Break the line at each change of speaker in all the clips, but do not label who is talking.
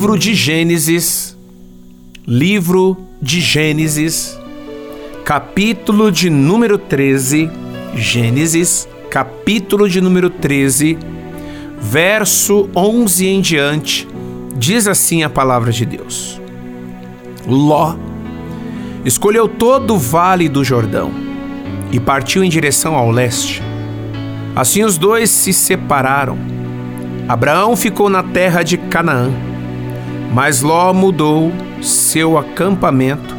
livro de Gênesis, livro de Gênesis, capítulo de número 13, Gênesis, capítulo de número 13, verso 11 em diante, diz assim a palavra de Deus: Ló escolheu todo o vale do Jordão e partiu em direção ao leste. Assim os dois se separaram. Abraão ficou na terra de Canaã, mas Ló mudou seu acampamento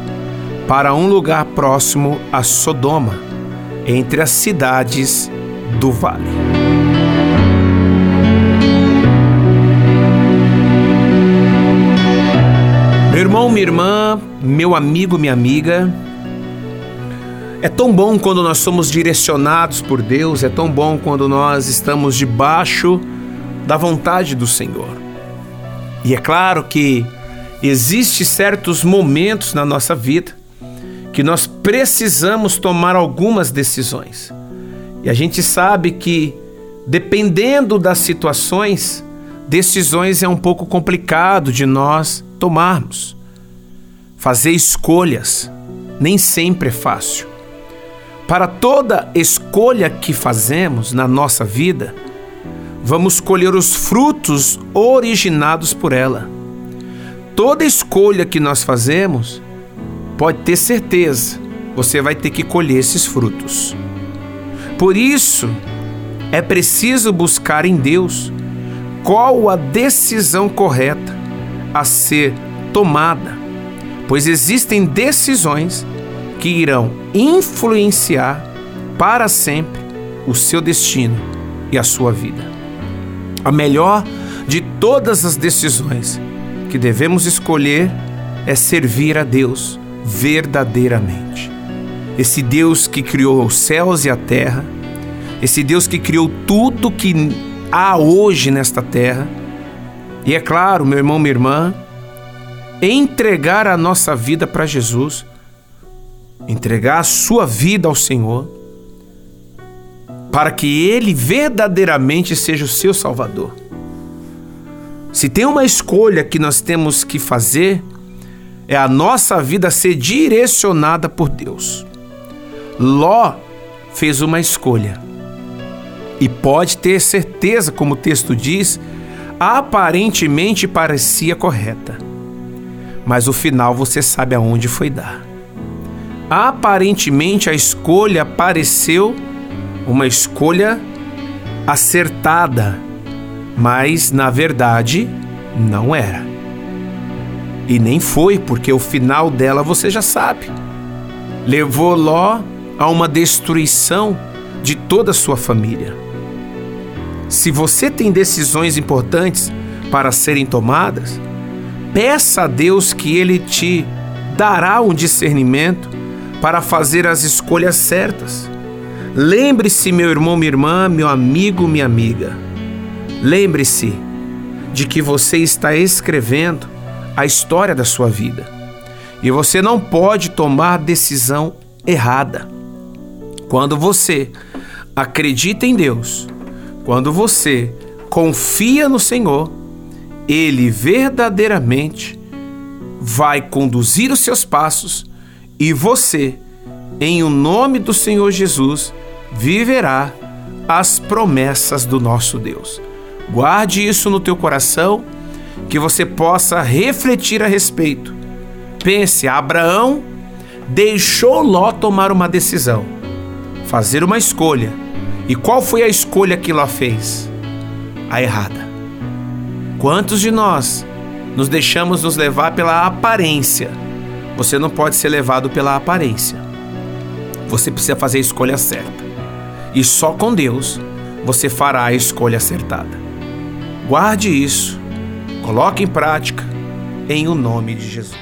para um lugar próximo a Sodoma, entre as cidades do vale. Meu irmão, minha irmã, meu amigo, minha amiga, é tão bom quando nós somos direcionados por Deus, é tão bom quando nós estamos debaixo da vontade do Senhor. E é claro que existe certos momentos na nossa vida que nós precisamos tomar algumas decisões. E a gente sabe que dependendo das situações, decisões é um pouco complicado de nós tomarmos. Fazer escolhas nem sempre é fácil. Para toda escolha que fazemos na nossa vida, vamos colher os frutos originados por ela. Toda escolha que nós fazemos, pode ter certeza, você vai ter que colher esses frutos. Por isso, é preciso buscar em Deus qual a decisão correta a ser tomada, pois existem decisões que irão influenciar para sempre o seu destino e a sua vida. A melhor de todas as decisões que devemos escolher é servir a Deus verdadeiramente. Esse Deus que criou os céus e a terra, esse Deus que criou tudo que há hoje nesta terra. E é claro, meu irmão, minha irmã, entregar a nossa vida para Jesus entregar a sua vida ao Senhor, para que Ele verdadeiramente seja o seu Salvador. Se tem uma escolha que nós temos que fazer, é a nossa vida ser direcionada por Deus. Ló fez uma escolha. E pode ter certeza, como o texto diz, aparentemente parecia correta. Mas o final você sabe aonde foi dar. Aparentemente a escolha pareceu uma escolha acertada, mas na verdade não era. E nem foi, porque o final dela você já sabe. Levou Ló a uma destruição de toda a sua família. Se você tem decisões importantes para serem tomadas, peça a Deus que Ele te dará um discernimento para fazer as escolhas certas. Lembre-se, meu irmão, minha irmã, meu amigo, minha amiga. Lembre-se de que você está escrevendo a história da sua vida e você não pode tomar decisão errada. Quando você acredita em Deus, quando você confia no Senhor, Ele verdadeiramente vai conduzir os seus passos e você, em o nome do Senhor Jesus, viverá as promessas do nosso Deus. Guarde isso no teu coração, que você possa refletir a respeito. Pense, Abraão deixou Ló tomar uma decisão, fazer uma escolha. E qual foi a escolha que Ló fez? A errada. Quantos de nós nos deixamos nos levar pela aparência? Você não pode ser levado pela aparência. Você precisa fazer a escolha certa. E só com Deus você fará a escolha acertada. Guarde isso, coloque em prática, em o nome de Jesus.